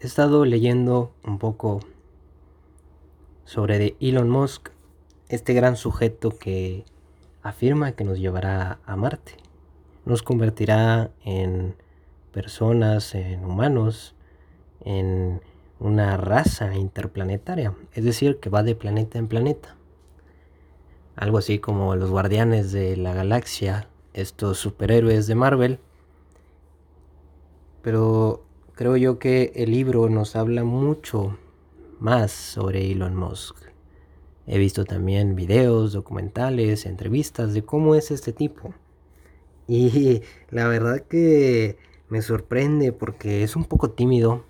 he estado leyendo un poco sobre de Elon Musk, este gran sujeto que afirma que nos llevará a Marte. Nos convertirá en personas, en humanos, en una raza interplanetaria. Es decir, que va de planeta en planeta. Algo así como los guardianes de la galaxia, estos superhéroes de Marvel. Pero creo yo que el libro nos habla mucho más sobre Elon Musk. He visto también videos, documentales, entrevistas de cómo es este tipo. Y la verdad que me sorprende porque es un poco tímido.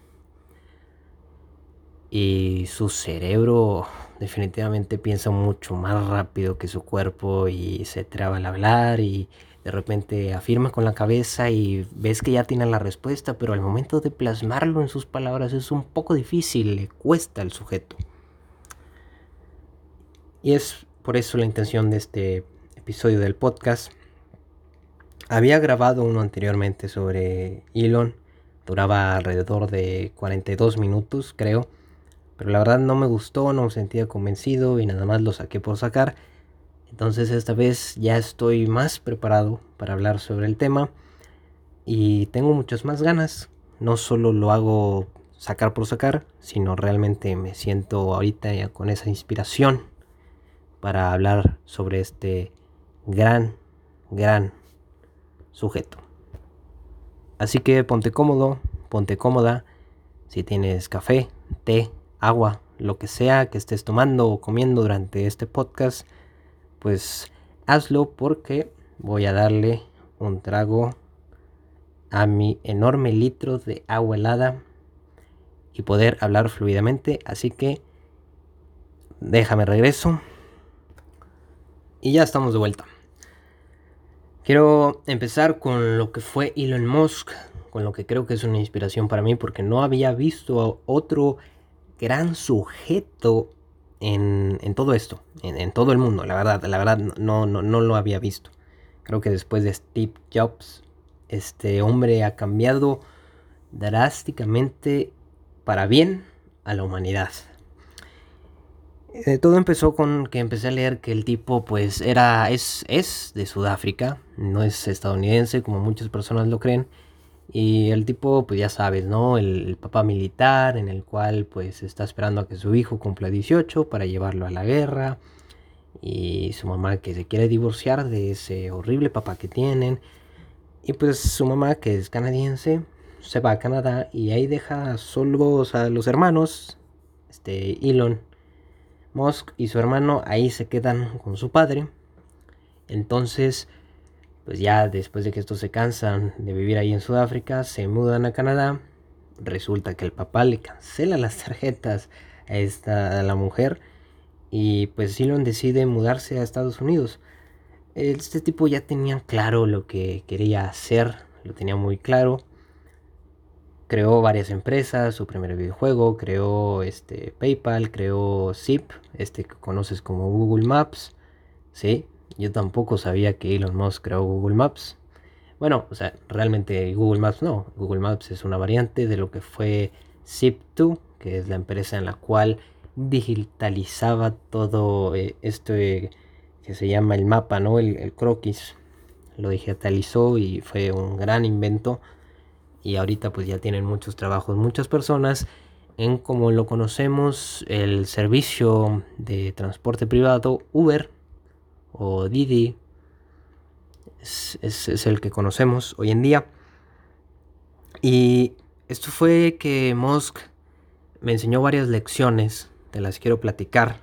Y su cerebro definitivamente piensa mucho más rápido que su cuerpo y se traba al hablar y de repente afirma con la cabeza y ves que ya tiene la respuesta, pero al momento de plasmarlo en sus palabras es un poco difícil, le cuesta al sujeto. Y es por eso la intención de este episodio del podcast. Había grabado uno anteriormente sobre Elon, duraba alrededor de 42 minutos creo, pero la verdad no me gustó, no me sentía convencido y nada más lo saqué por sacar. Entonces esta vez ya estoy más preparado para hablar sobre el tema y tengo muchas más ganas. No solo lo hago sacar por sacar, sino realmente me siento ahorita ya con esa inspiración para hablar sobre este gran, gran sujeto. Así que ponte cómodo, ponte cómoda. Si tienes café, té, agua, lo que sea que estés tomando o comiendo durante este podcast, pues hazlo porque voy a darle un trago a mi enorme litro de agua helada y poder hablar fluidamente. Así que déjame regreso. Y ya estamos de vuelta. Quiero empezar con lo que fue Elon Musk, con lo que creo que es una inspiración para mí porque no había visto a otro gran sujeto en, todo esto, en, todo el mundo, la verdad, la verdad no, no, no lo había visto. Creo que después de Steve Jobs, este hombre ha cambiado drásticamente para bien a la humanidad. Eh, todo empezó con que empecé a leer que el tipo pues era es, es de Sudáfrica, no es estadounidense como muchas personas lo creen y el tipo, pues ya sabes, ¿no? El, papá militar en el cual pues está esperando a que su hijo cumpla 18 para llevarlo a la guerra. Y su mamá que se quiere divorciar de ese horrible papá que tienen. Y pues su mamá que es canadiense se va a Canadá y ahí deja solos a los hermanos, este Elon Musk y su hermano ahí se quedan con su padre. Entonces pues ya después de que estos se cansan de vivir ahí en Sudáfrica, se mudan a Canadá. Resulta que el papá le cancela las tarjetas a esta a la mujer y pues Elon decide mudarse a Estados Unidos. Este tipo ya tenía claro lo que quería hacer, lo tenía muy claro. Creó varias empresas, su primer videojuego, creó este PayPal, creó Zip, este que conoces como Google Maps, ¿sí? Yo tampoco sabía que Elon Musk creó Google Maps. Bueno, o sea, realmente Google Maps no. Google Maps es una variante de lo que fue Zip2, que es la empresa en la cual digitalizaba todo eh, esto que se llama el mapa, ¿no? El, el, croquis. Lo digitalizó y fue un gran invento. Y ahorita pues ya tienen muchos trabajos, muchas personas en como lo conocemos el servicio de transporte privado Uber o Didi es, el que conocemos hoy en día. Y esto fue que Musk me enseñó varias lecciones, de las quiero platicar.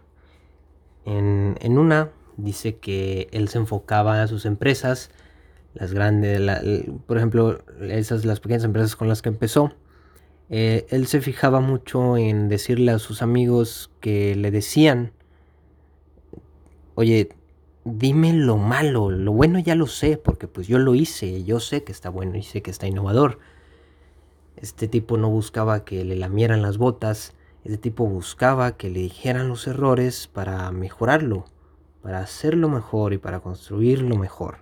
En, una dice que él se enfocaba a sus empresas, las grandes, por ejemplo, esas las pequeñas empresas con las que empezó. Eh, él se fijaba mucho en decirle a sus amigos que le decían, oye, dime lo malo, lo bueno ya lo sé, porque pues yo lo hice, yo sé que está bueno y sé que está innovador. Este tipo no buscaba que le lamieran las botas, este tipo buscaba que le dijeran los errores para mejorarlo, para hacerlo mejor y para construirlo mejor.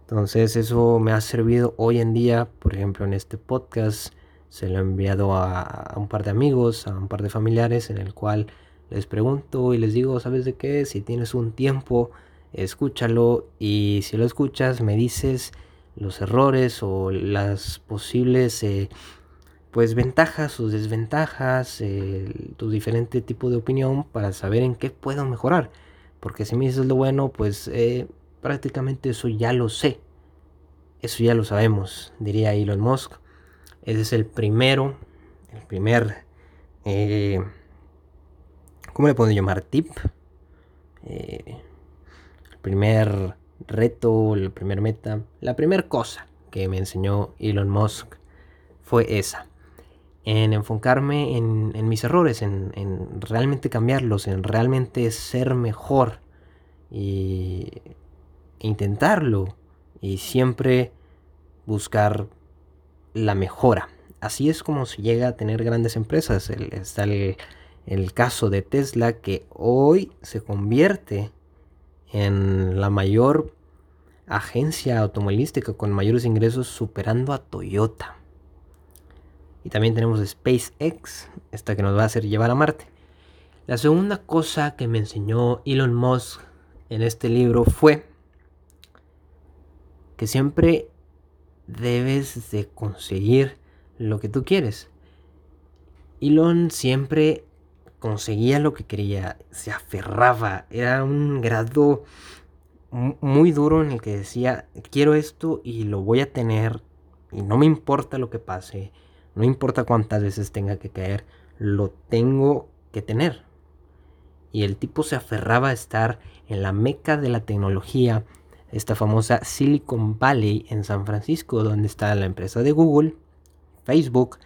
Entonces eso me ha servido hoy en día, por ejemplo en este podcast, se lo he enviado a, un par de amigos, a un par de familiares, en el cual les pregunto y les digo, ¿sabes de qué? Si tienes un tiempo, escúchalo y si lo escuchas me dices los errores o las posibles eh, pues ventajas o desventajas, eh, tu diferente tipo de opinión para saber en qué puedo mejorar. Porque si me dices lo bueno, pues eh, prácticamente eso ya lo sé. Eso ya lo sabemos, diría Elon Musk. Ese es el primero, el primer, eh, ¿cómo le puedo llamar? Tip. el primer reto, el primer meta, la primera cosa que me enseñó Elon Musk fue esa en enfocarme en, mis errores, en, realmente cambiarlos, en realmente ser mejor y intentarlo y siempre buscar la mejora. Así es como se llega a tener grandes empresas. está el, el caso de Tesla que hoy se convierte en la mayor agencia automovilística con mayores ingresos superando a Toyota. Y también tenemos SpaceX, esta que nos va a hacer llevar a Marte. La segunda cosa que me enseñó Elon Musk en este libro fue que siempre debes de conseguir lo que tú quieres. Elon siempre conseguía lo que quería, se aferraba, era un grado muy duro en el que decía, quiero esto y lo voy a tener y no me importa lo que pase no importa cuántas veces tenga que caer, lo tengo que tener. Y el tipo se aferraba a estar en la meca de la tecnología, esta famosa Silicon Valley en San Francisco, donde está la empresa de Google, Facebook,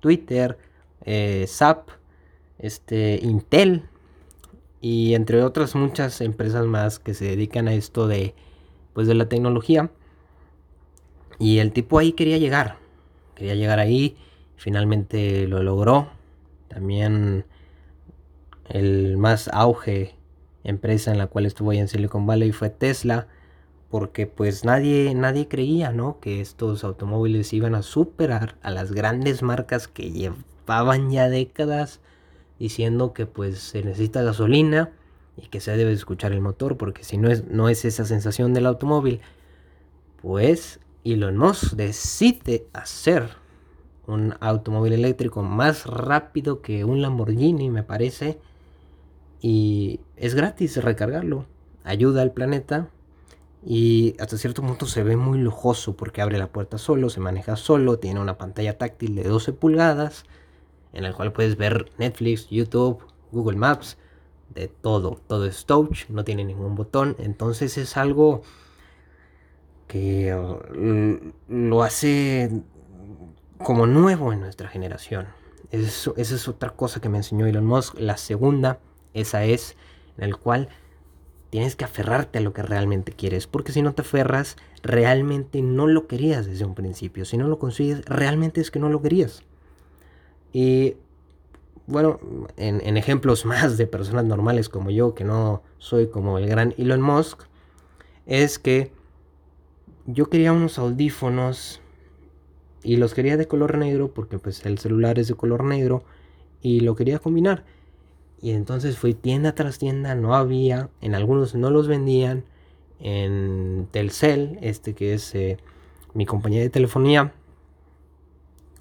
Twitter, eh, SAP, este, Intel y entre otras muchas empresas más que se dedican a esto de, pues, de la tecnología. Y el tipo ahí quería llegar, quería llegar ahí finalmente lo logró. También el más auge empresa en la cual estuvo ahí en Silicon Valley fue Tesla, porque pues nadie, nadie creía, ¿no? Que estos automóviles iban a superar a las grandes marcas que llevaban ya décadas diciendo que pues se necesita gasolina y que se debe escuchar el motor, porque si no es, no es esa sensación del automóvil, pues Elon Musk decide hacer un automóvil eléctrico más rápido que un Lamborghini, me parece. Y es gratis recargarlo. Ayuda al planeta. Y hasta cierto punto se ve muy lujoso porque abre la puerta solo, se maneja solo, tiene una pantalla táctil de 12 pulgadas en el cual puedes ver Netflix, YouTube, Google Maps, de todo. Todo es touch, no tiene ningún botón. Entonces es algo que uh, lo hace como nuevo en nuestra generación. Eso, esa es otra cosa que me enseñó Elon Musk. La segunda, esa es en el cual tienes que aferrarte a lo que realmente quieres. Porque si no te aferras, realmente no lo querías desde un principio. Si no lo consigues, realmente es que no lo querías. Y bueno, en, ejemplos más de personas normales como yo, que no soy como el gran Elon Musk, es que yo quería unos audífonos y los quería de color negro porque pues el celular es de color negro y lo quería combinar. Y entonces fui tienda tras tienda, no había, en algunos no los vendían, en Telcel, este que es eh, mi compañía de telefonía,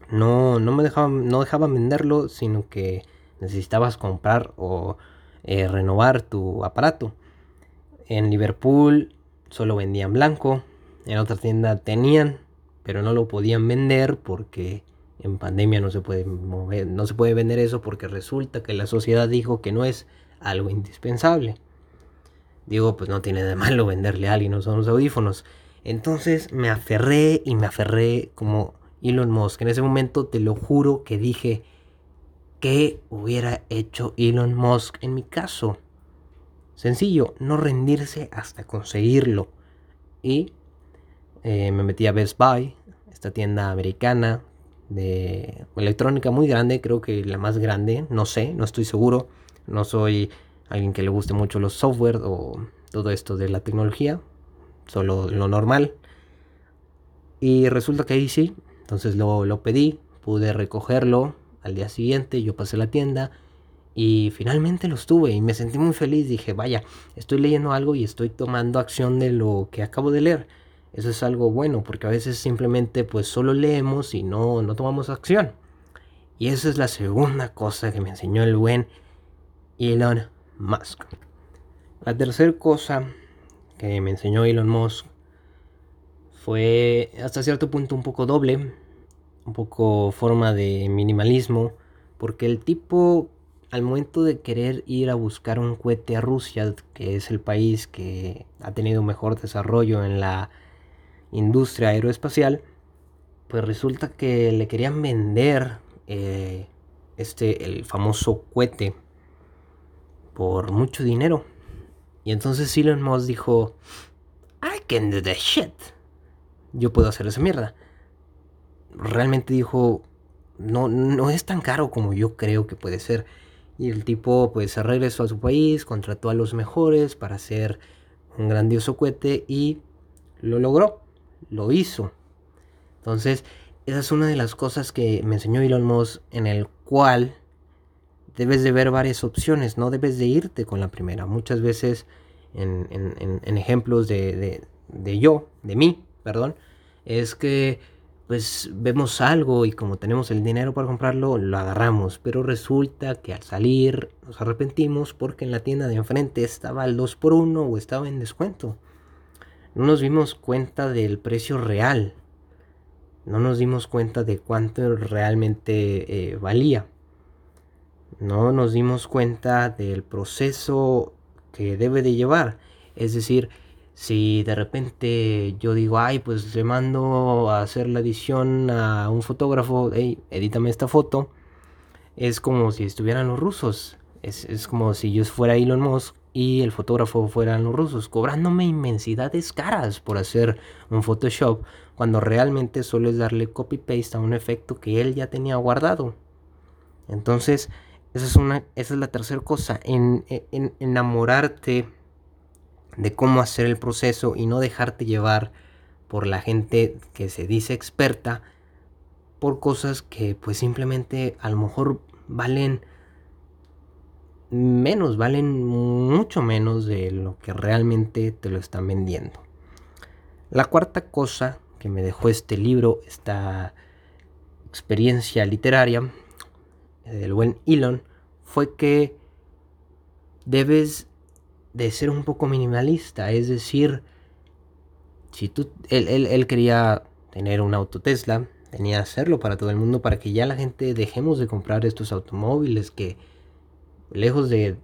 no, no me dejaban, no dejaban venderlo, sino que necesitabas comprar o eh, renovar tu aparato. En Liverpool solo vendían blanco, en otra tienda tenían pero no lo podían vender porque en pandemia no se puede mover, no se puede vender eso porque resulta que la sociedad dijo que no es algo indispensable. Digo, pues no tiene de malo venderle a alguien los audífonos. Entonces me aferré y me aferré como Elon Musk. En ese momento te lo juro que dije, ¿qué hubiera hecho Elon Musk en mi caso? Sencillo, no rendirse hasta conseguirlo. Y eh, me metí a Best Buy, esta tienda americana de electrónica muy grande, creo que la más grande, no sé, no estoy seguro, no soy alguien que le guste mucho los software o todo esto de la tecnología, solo lo normal. Y resulta que ahí sí, entonces lo, lo pedí pude recogerlo al día siguiente, yo pasé la tienda y finalmente los tuve y me sentí muy feliz. Dije, vaya, estoy leyendo algo y estoy tomando acción de lo que acabo de leer. Eso es algo bueno porque a veces simplemente pues solo leemos y no, no tomamos acción. Y esa es la segunda cosa que me enseñó el buen Elon Musk. La tercera cosa que me enseñó Elon Musk fue hasta cierto punto un poco doble, un poco forma de minimalismo, porque el tipo al momento de querer ir a buscar un cohete a Rusia, que es el país que ha tenido mejor desarrollo en la industria aeroespacial, pues resulta que le querían vender eh, este, el famoso cohete por mucho dinero. Y entonces Elon Musk dijo, I can do the shit. Yo puedo hacer esa mierda. Realmente dijo, no, no es tan caro como yo creo que puede ser. Y el tipo pues se regresó a su país, contrató a los mejores para hacer un grandioso cohete y lo logró, lo hizo. Entonces, esa es una de las cosas que me enseñó Elon Musk en el cual debes de ver varias opciones, no debes de irte con la primera. Muchas veces en, ejemplos de, de, yo, de mí, perdón, es que pues vemos algo y como tenemos el dinero para comprarlo, lo agarramos. Pero resulta que al salir nos arrepentimos porque en la tienda de enfrente estaba el 2x1 o estaba en descuento. No nos dimos cuenta del precio real. No nos dimos cuenta de cuánto realmente eh, valía no nos dimos cuenta del proceso que debe de llevar. Es decir, si de repente yo digo, ay, pues le mando a hacer la edición a un fotógrafo, hey, edítame esta foto, es como si estuvieran los rusos. Es, como si yo fuera Elon Musk y el fotógrafo fueran los rusos, cobrándome inmensidades caras por hacer un Photoshop, cuando realmente solo es darle copy-paste a un efecto que él ya tenía guardado. Entonces, esa es, una, esa es la tercera cosa, en, enamorarte de cómo hacer el proceso y no dejarte llevar por la gente que se dice experta por cosas que pues simplemente a lo mejor valen menos, valen mucho menos de lo que realmente te lo están vendiendo. La cuarta cosa que me dejó este libro, esta experiencia literaria, del buen Elon fue que debes de ser un poco minimalista, es decir, si tú, él, quería tener un auto Tesla, tenía que hacerlo para todo el mundo para que ya la gente dejemos de comprar estos automóviles que lejos de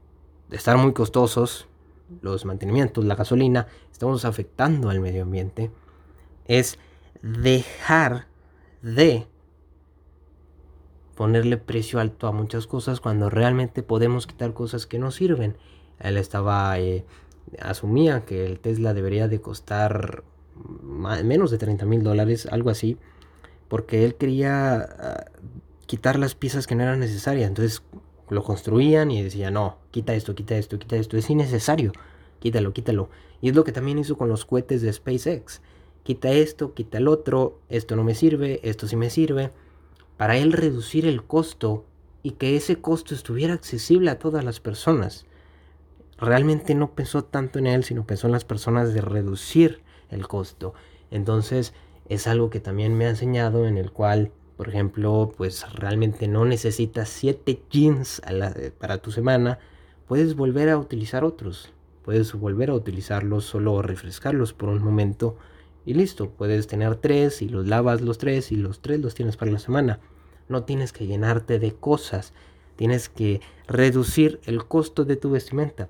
estar muy costosos, los mantenimientos, la gasolina, estamos afectando al medio ambiente, es dejar de ponerle precio alto a muchas cosas cuando realmente podemos quitar cosas que no sirven. Él estaba, eh, asumía que el Tesla debería de costar menos de 30 mil dólares, algo así, porque él quería ah, quitar las piezas que no eran necesarias. Entonces lo construían y decía, no, quita esto, quita esto, quita esto, es innecesario, quítalo, quítalo. Y es lo que también hizo con los cohetes de SpaceX. Quita esto, quita el otro, esto no me sirve, esto sí me sirve para él reducir el costo y que ese costo estuviera accesible a todas las personas. Realmente no pensó tanto en él, sino pensó en las personas de reducir el costo. Entonces es algo que también me ha enseñado en el cual, por ejemplo, pues realmente no necesitas 7 jeans para tu semana, puedes volver a utilizar otros. Puedes volver a utilizarlos, solo refrescarlos por un momento y listo, puedes tener tres y los lavas los tres y los tres los tienes para la semana. No tienes que llenarte de cosas. Tienes que reducir el costo de tu vestimenta.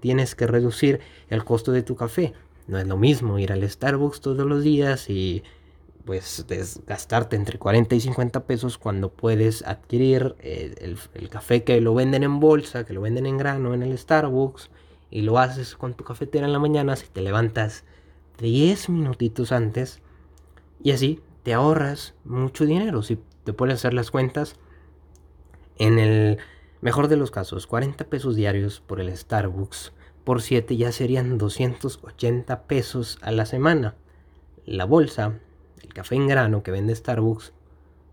Tienes que reducir el costo de tu café. No es lo mismo ir al Starbucks todos los días y pues gastarte entre 40 y 50 pesos cuando puedes adquirir eh, el, café que lo venden en bolsa, que lo venden en grano en el Starbucks y lo haces con tu cafetera en la mañana si te levantas 10 minutitos antes y así te ahorras mucho dinero. Si te puedes hacer las cuentas, en el mejor de los casos, 40 pesos diarios por el Starbucks por 7 ya serían 280 pesos a la semana. La bolsa, el café en grano que vende Starbucks,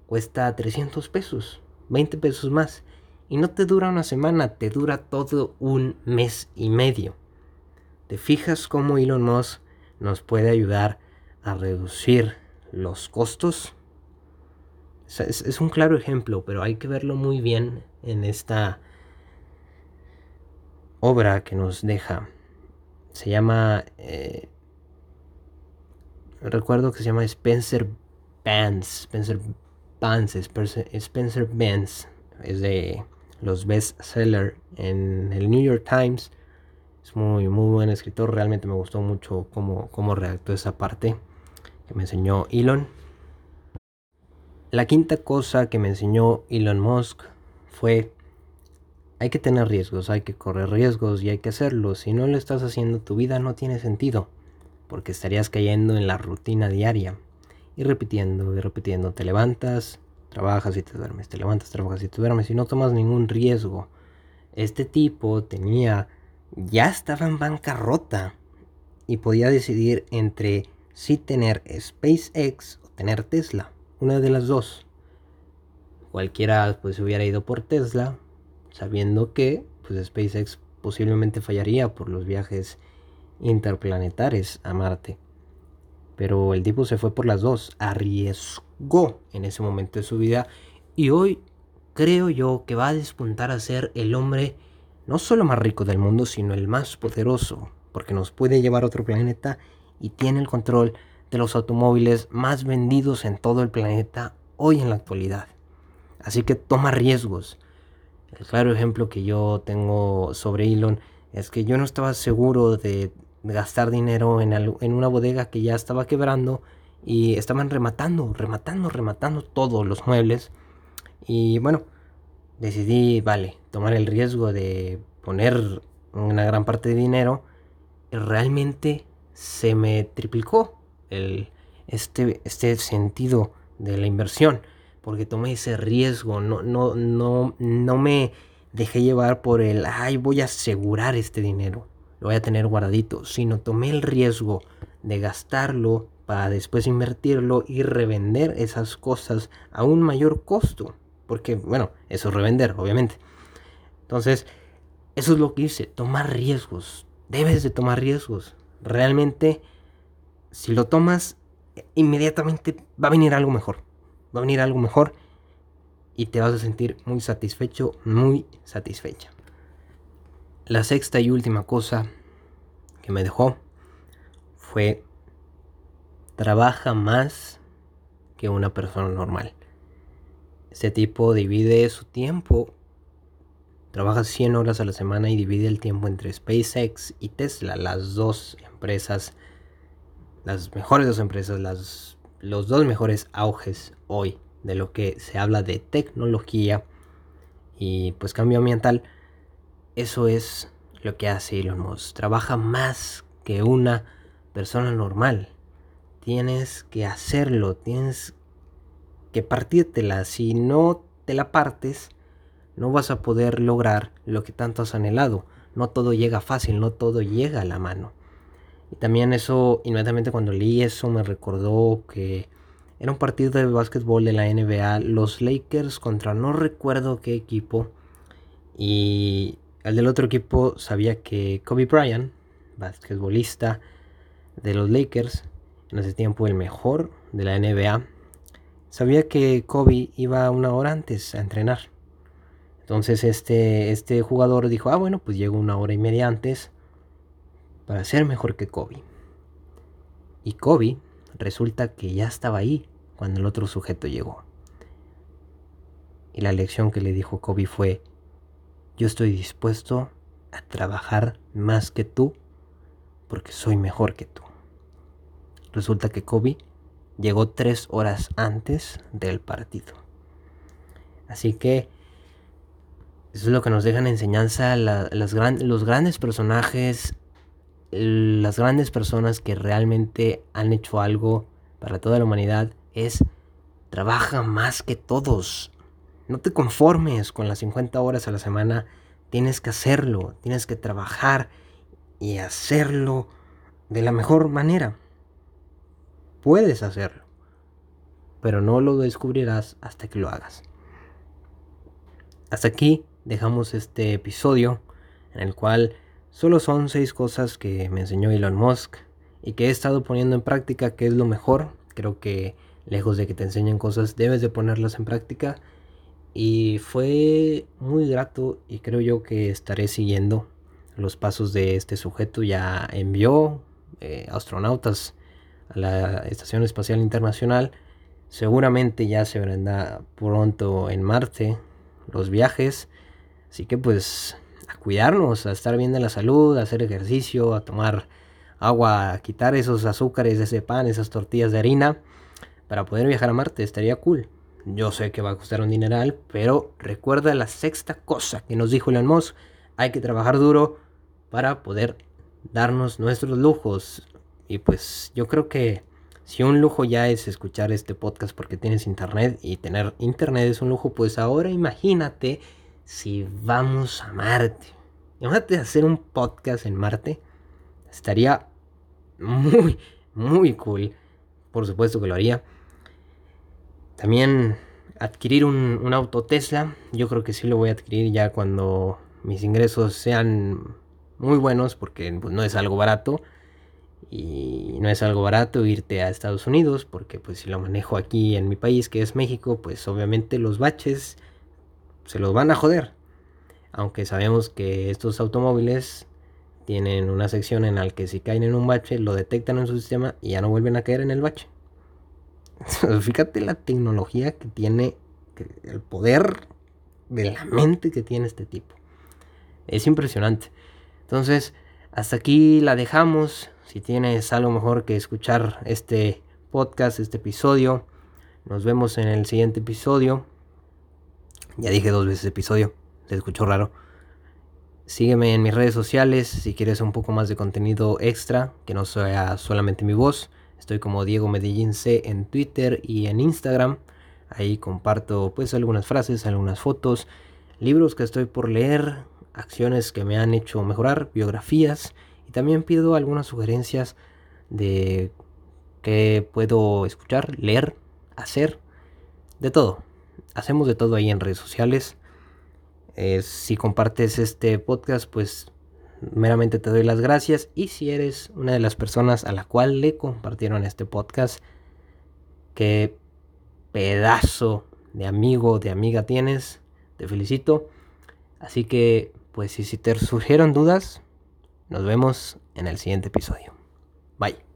cuesta 300 pesos, 20 pesos más. Y no te dura una semana, te dura todo un mes y medio. ¿Te fijas cómo Elon Musk nos puede ayudar a reducir los costos? Es, un claro ejemplo, pero hay que verlo muy bien en esta obra que nos deja. Se llama... Eh, recuerdo que se llama Spencer Benz. Spencer Benz. Spencer Benz. Es de los best seller en el New York Times. Es muy, muy buen escritor. Realmente me gustó mucho cómo, cómo redactó esa parte que me enseñó Elon. La quinta cosa que me enseñó Elon Musk fue hay que tener riesgos, hay que correr riesgos y hay que hacerlo. Si no lo estás haciendo, tu vida no tiene sentido, porque estarías cayendo en la rutina diaria y repitiendo y repitiendo. Te levantas, trabajas y te duermes, te levantas, trabajas y te duermes y no tomas ningún riesgo. Este tipo tenía, ya estaba en bancarrota y podía decidir entre si tener SpaceX o tener Tesla, una de las dos. Cualquiera pues hubiera ido por Tesla, sabiendo que pues SpaceX posiblemente fallaría por los viajes interplanetares a Marte. Pero el tipo se fue por las dos, arriesgó en ese momento de su vida y hoy creo yo que va a despuntar a ser el hombre no solo más rico del mundo, sino el más poderoso, porque nos puede llevar a otro planeta y tiene el control de los automóviles más vendidos en todo el planeta hoy en la actualidad. Así que toma riesgos. El claro ejemplo que yo tengo sobre Elon es que yo no estaba seguro de gastar dinero en, en una bodega que ya estaba quebrando y estaban rematando, rematando, rematando todos los muebles. Y bueno, decidí, vale, tomar el riesgo de poner una gran parte de dinero. Realmente se me triplicó este, este sentido de la inversión. Porque tomé ese riesgo. No, no, no, no me dejé llevar por el, ay, voy a asegurar este dinero lo voy a tener guardadito, sino tomé el riesgo de gastarlo para después invertirlo y revender esas cosas a un mayor costo. Porque, bueno, eso es revender, obviamente. Entonces, eso es lo que hice, tomar riesgos. Debes de tomar riesgos. Realmente, si lo tomas, inmediatamente va a venir algo mejor. Va a venir algo mejor y te vas a sentir muy satisfecho, muy satisfecha. La sexta y última cosa que me dejó fue trabaja más que una persona normal. Este tipo divide su tiempo, trabaja 100 horas a la semana y divide el tiempo entre SpaceX y Tesla, las dos empresas, las mejores dos empresas, las, los dos mejores auges hoy de lo que se habla de tecnología y pues cambio ambiental eso es lo que hace Elon Musk. Trabaja más que una persona normal. Tienes que hacerlo, tienes que partírtela. Si no te la partes, no vas a poder lograr lo que tanto has anhelado. No todo llega fácil, no todo llega a la mano. Y también eso, inmediatamente cuando leí eso, me recordó que era un partido de básquetbol de la NBA, los Lakers contra no recuerdo qué equipo. Y el del otro equipo sabía que Kobe Bryant, basquetbolista de los Lakers, en ese tiempo el mejor de la NBA, sabía que Kobe iba una hora antes a entrenar. Entonces este, este jugador dijo, ah bueno, pues llego una hora y media antes para ser mejor que Kobe. Y Kobe resulta que ya estaba ahí cuando el otro sujeto llegó. Y la lección que le dijo Kobe fue, yo estoy dispuesto a trabajar más que tú porque soy mejor que tú. Resulta que Kobe llegó tres horas antes del partido. Así que eso es lo que nos dejan enseñanza las los grandes personajes, las grandes personas que realmente han hecho algo para toda la humanidad es trabaja más que todos. No te conformes con las 50 horas a la semana. Tienes que hacerlo, tienes que trabajar y hacerlo de la mejor manera. Puedes hacerlo. pero no lo descubrirás hasta que lo hagas. Hasta aquí dejamos este episodio en el cual solo son seis cosas que me enseñó Elon Musk y que he estado poniendo en práctica, que es lo mejor. Creo que lejos de que te enseñen cosas, debes de ponerlas en práctica. Y fue muy grato y creo yo que estaré siguiendo los pasos de este sujeto. Ya envió eh, astronautas a la Estación Espacial Internacional. Seguramente ya se verá pronto en Marte los viajes. Así que pues cuidarnos, a estar bien de la salud, a hacer ejercicio, a tomar agua, a quitar esos azúcares ese pan, esas tortillas de harina, para poder viajar a Marte. Estaría cool. Yo sé que va a costar un dineral, pero recuerda la sexta cosa que nos dijo Elon Musk. Hay que trabajar duro para poder darnos nuestros lujos. Y pues yo creo que si un lujo ya es escuchar este podcast porque tienes internet y tener internet es un lujo, pues ahora imagínate si vamos a Marte. Imagínate hacer un podcast en Marte. Estaría muy, muy cool. Por supuesto que lo haría. También adquirir un, auto Tesla. Yo creo que sí lo voy a adquirir ya cuando mis ingresos sean muy buenos porque pues, no es algo barato. Y no es algo barato irte a Estados Unidos porque pues si lo manejo aquí en mi país que es México pues obviamente los baches se los van a joder. Aunque sabemos que estos automóviles tienen una sección en la que si caen en un bache lo detectan en su sistema y ya no vuelven a caer en el bache. Fíjate la tecnología que tiene, el poder de la mente que tiene este tipo. Es impresionante. Entonces, hasta aquí la dejamos. Si tienes algo mejor que escuchar este podcast, este episodio, nos vemos en el siguiente episodio. Ya dije dos veces episodio, se escuchó raro. Sígueme en mis redes sociales si quieres un poco más de contenido extra, que no sea solamente mi voz. Estoy como Diego Medellín C en Twitter y en Instagram. Ahí comparto pues algunas frases, algunas fotos, libros que estoy por leer, acciones que me han hecho mejorar, biografías y también pido algunas sugerencias de qué puedo escuchar, leer, hacer, de todo. Hacemos de todo ahí en redes sociales. Eh, si compartes este podcast, pues meramente te doy las gracias. Y si eres una de las personas a la cual le compartieron este podcast, qué pedazo de amigo, de amiga tienes, te felicito. Así que, pues si, si te surgieron dudas, nos vemos en el siguiente episodio. Bye.